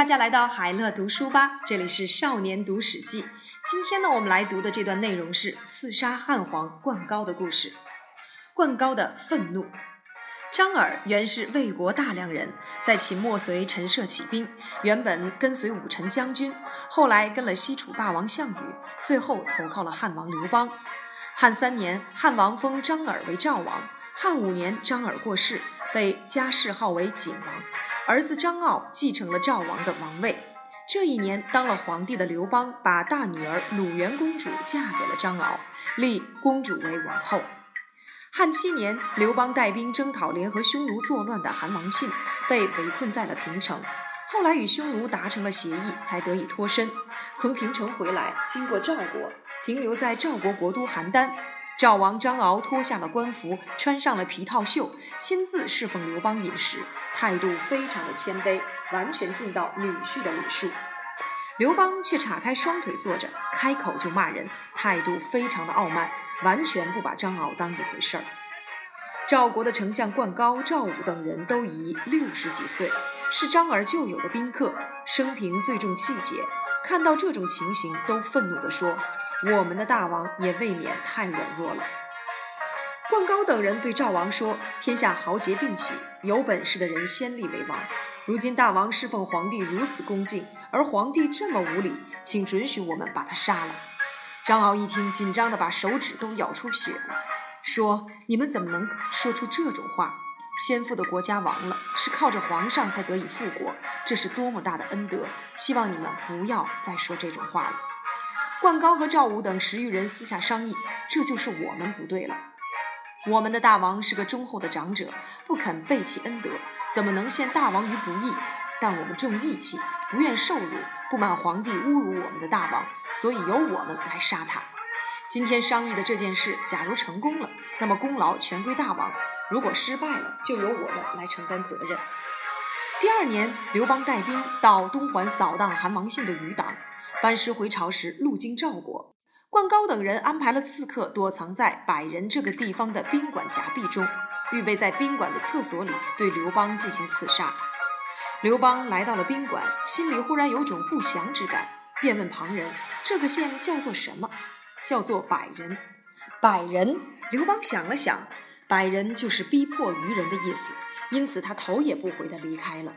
大家来到海乐读书吧，这里是少年读史记。今天呢，我们来读的这段内容是刺杀汉皇灌高的故事。灌高的愤怒。张耳原是魏国大梁人，在秦末随陈涉起兵，原本跟随武臣将军，后来跟了西楚霸王项羽，最后投靠了汉王刘邦。汉三年，汉王封张耳为赵王。汉五年，张耳过世，被加谥号为景王。儿子张敖继承了赵王的王位。这一年，当了皇帝的刘邦把大女儿鲁元公主嫁给了张敖，立公主为王后。汉七年，刘邦带兵征讨联合匈奴作乱的韩王信，被围困在了平城。后来与匈奴达成了协议，才得以脱身。从平城回来，经过赵国，停留在赵国国都邯郸。赵王张敖脱下了官服，穿上了皮套袖，亲自侍奉刘邦饮食，态度非常的谦卑，完全尽到女婿的礼数。刘邦却岔开双腿坐着，开口就骂人，态度非常的傲慢，完全不把张敖当一回事儿。赵国的丞相灌高、赵武等人都已六十几岁，是张耳旧有的宾客，生平最重气节。看到这种情形，都愤怒地说：“我们的大王也未免太软弱了。”灌高等人对赵王说：“天下豪杰并起，有本事的人先立为王。如今大王侍奉皇帝如此恭敬，而皇帝这么无礼，请准许我们把他杀了。”张敖一听，紧张的把手指都咬出血了，说：“你们怎么能说出这种话？”先父的国家亡了，是靠着皇上才得以复国，这是多么大的恩德！希望你们不要再说这种话了。灌高和赵武等十余人私下商议，这就是我们不对了。我们的大王是个忠厚的长者，不肯背弃恩德，怎么能陷大王于不义？但我们重义气，不愿受辱，不满皇帝侮辱我们的大王，所以由我们来杀他。今天商议的这件事，假如成功了，那么功劳全归大王。如果失败了，就由我们来承担责任。第二年，刘邦带兵到东环扫荡韩王信的余党，班师回朝时路经赵国，灌高等人安排了刺客躲藏在百人这个地方的宾馆夹壁中，预备在宾馆的厕所里对刘邦进行刺杀。刘邦来到了宾馆，心里忽然有种不祥之感，便问旁人：“这个县叫做什么？”“叫做百人。”“百人。”刘邦想了想。百人就是逼迫愚人的意思，因此他头也不回地离开了。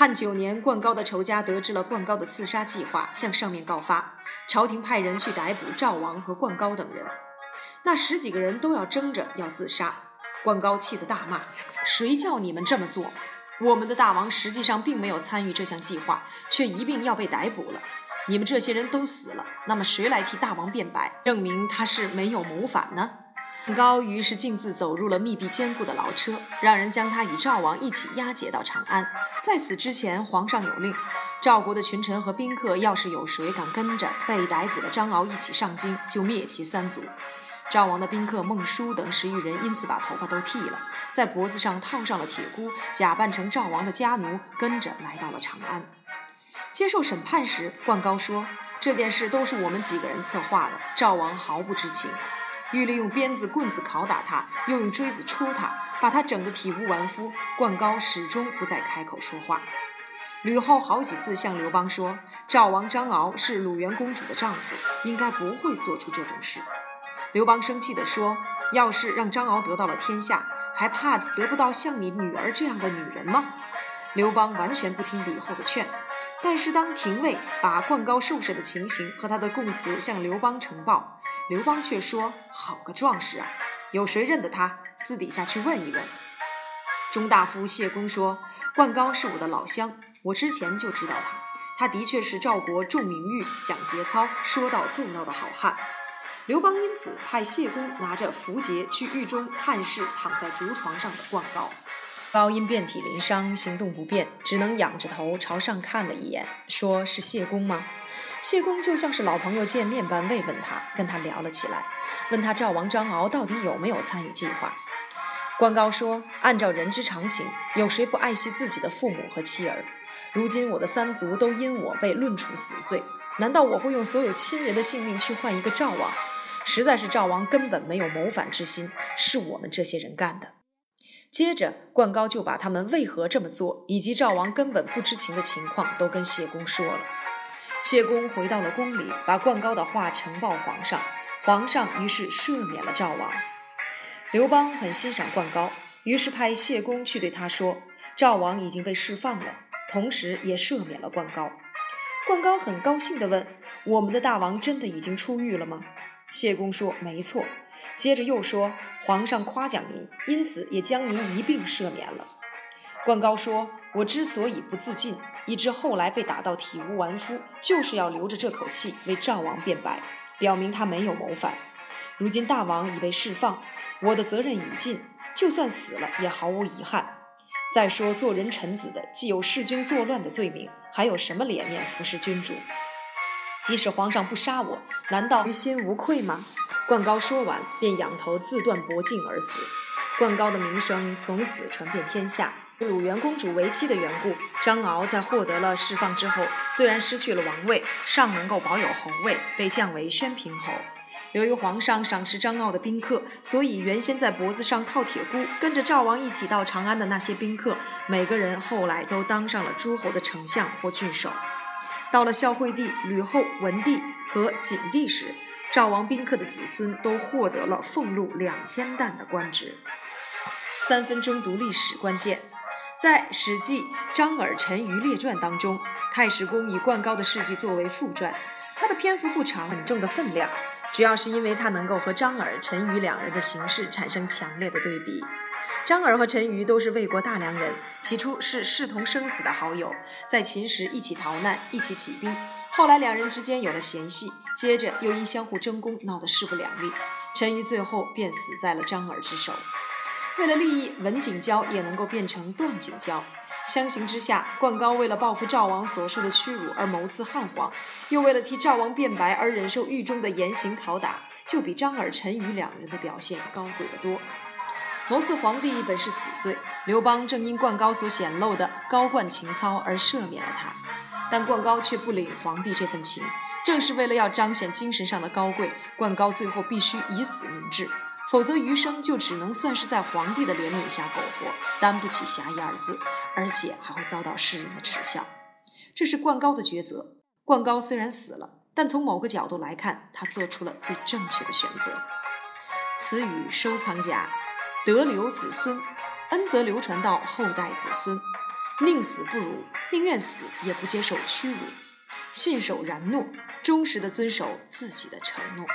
汉九年，灌高的仇家得知了灌高的刺杀计划，向上面告发，朝廷派人去逮捕赵王和灌高等人。那十几个人都要争着要自杀，灌高气得大骂：“谁叫你们这么做？我们的大王实际上并没有参与这项计划，却一并要被逮捕了。你们这些人都死了，那么谁来替大王辩白，证明他是没有谋反呢？”高于是径自走入了密闭坚固的牢车，让人将他与赵王一起押解到长安。在此之前，皇上有令，赵国的群臣和宾客，要是有谁敢跟着被逮捕的张敖一起上京，就灭其三族。赵王的宾客孟叔等十余人，因此把头发都剃了，在脖子上套上了铁箍，假扮成赵王的家奴，跟着来到了长安。接受审判时，灌高说：“这件事都是我们几个人策划的，赵王毫不知情。”欲利用鞭子、棍子拷打他，又用锥子戳他，把他整得体无完肤。灌高始终不再开口说话。吕后好几次向刘邦说，赵王张敖是鲁元公主的丈夫，应该不会做出这种事。刘邦生气地说：“要是让张敖得到了天下，还怕得不到像你女儿这样的女人吗？”刘邦完全不听吕后的劝。但是当廷尉把灌高受审的情形和他的供词向刘邦呈报，刘邦却说：“好个壮士啊！有谁认得他？私底下去问一问。”中大夫谢公说：“灌高是我的老乡，我之前就知道他，他的确是赵国重名誉、讲节操、说到做到的好汉。”刘邦因此派谢公拿着符节去狱中探视躺在竹床上的灌高。高因遍体鳞伤，行动不便，只能仰着头朝上看了一眼，说是谢公吗？谢公就像是老朋友见面般慰问他，跟他聊了起来，问他赵王张敖到底有没有参与计划。关高说：“按照人之常情，有谁不爱惜自己的父母和妻儿？如今我的三族都因我被论处死罪，难道我会用所有亲人的性命去换一个赵王？实在是赵王根本没有谋反之心，是我们这些人干的。”接着，灌高就把他们为何这么做，以及赵王根本不知情的情况，都跟谢公说了。谢公回到了宫里，把灌高的话呈报皇上。皇上于是赦免了赵王。刘邦很欣赏灌高，于是派谢公去对他说：“赵王已经被释放了，同时也赦免了灌高。”灌高很高兴地问：“我们的大王真的已经出狱了吗？”谢公说：“没错。”接着又说：“皇上夸奖您，因此也将您一并赦免了。”灌高说：“我之所以不自尽，以致后来被打到体无完肤，就是要留着这口气为赵王辩白，表明他没有谋反。如今大王已被释放，我的责任已尽，就算死了也毫无遗憾。再说做人臣子的，既有弑君作乱的罪名，还有什么脸面服侍君主？即使皇上不杀我，难道于心无愧吗？”灌高说完，便仰头自断脖颈而死。灌高的名声从此传遍天下。鲁元公主为妻的缘故，张敖在获得了释放之后，虽然失去了王位，尚能够保有侯位，被降为宣平侯。由于皇上赏识张敖的宾客，所以原先在脖子上套铁箍，跟着赵王一起到长安的那些宾客，每个人后来都当上了诸侯的丞相或郡守。到了孝惠帝、吕后、文帝和景帝时，赵王宾客的子孙都获得了俸禄两千担的官职。三分钟读历史关键，在《史记·张耳陈余列传》当中，太史公以灌高的事迹作为副传，他的篇幅不长，很重的分量，主要是因为他能够和张耳、陈余两人的形式产生强烈的对比。张耳和陈余都是魏国大梁人，起初是视同生死的好友，在秦时一起逃难，一起起兵，后来两人之间有了嫌隙。接着又因相互争功，闹得势不两立。陈馀最后便死在了张耳之手。为了利益，文景交也能够变成段景交。相形之下，灌高为了报复赵王所受的屈辱而谋刺汉皇，又为了替赵王辩白而忍受狱中的严刑拷打，就比张耳、陈馀两人的表现高贵得多。谋刺皇帝本是死罪，刘邦正因灌高所显露的高冠情操而赦免了他，但灌高却不领皇帝这份情。正是为了要彰显精神上的高贵，灌高最后必须以死明志，否则余生就只能算是在皇帝的怜悯下苟活，担不起侠义二字，而且还会遭到世人的耻笑。这是灌高的抉择。灌高虽然死了，但从某个角度来看，他做出了最正确的选择。词语收藏家，得留子孙，恩泽流传到后代子孙。宁死不辱，宁愿死也不接受屈辱。信守然诺，忠实的遵守自己的承诺。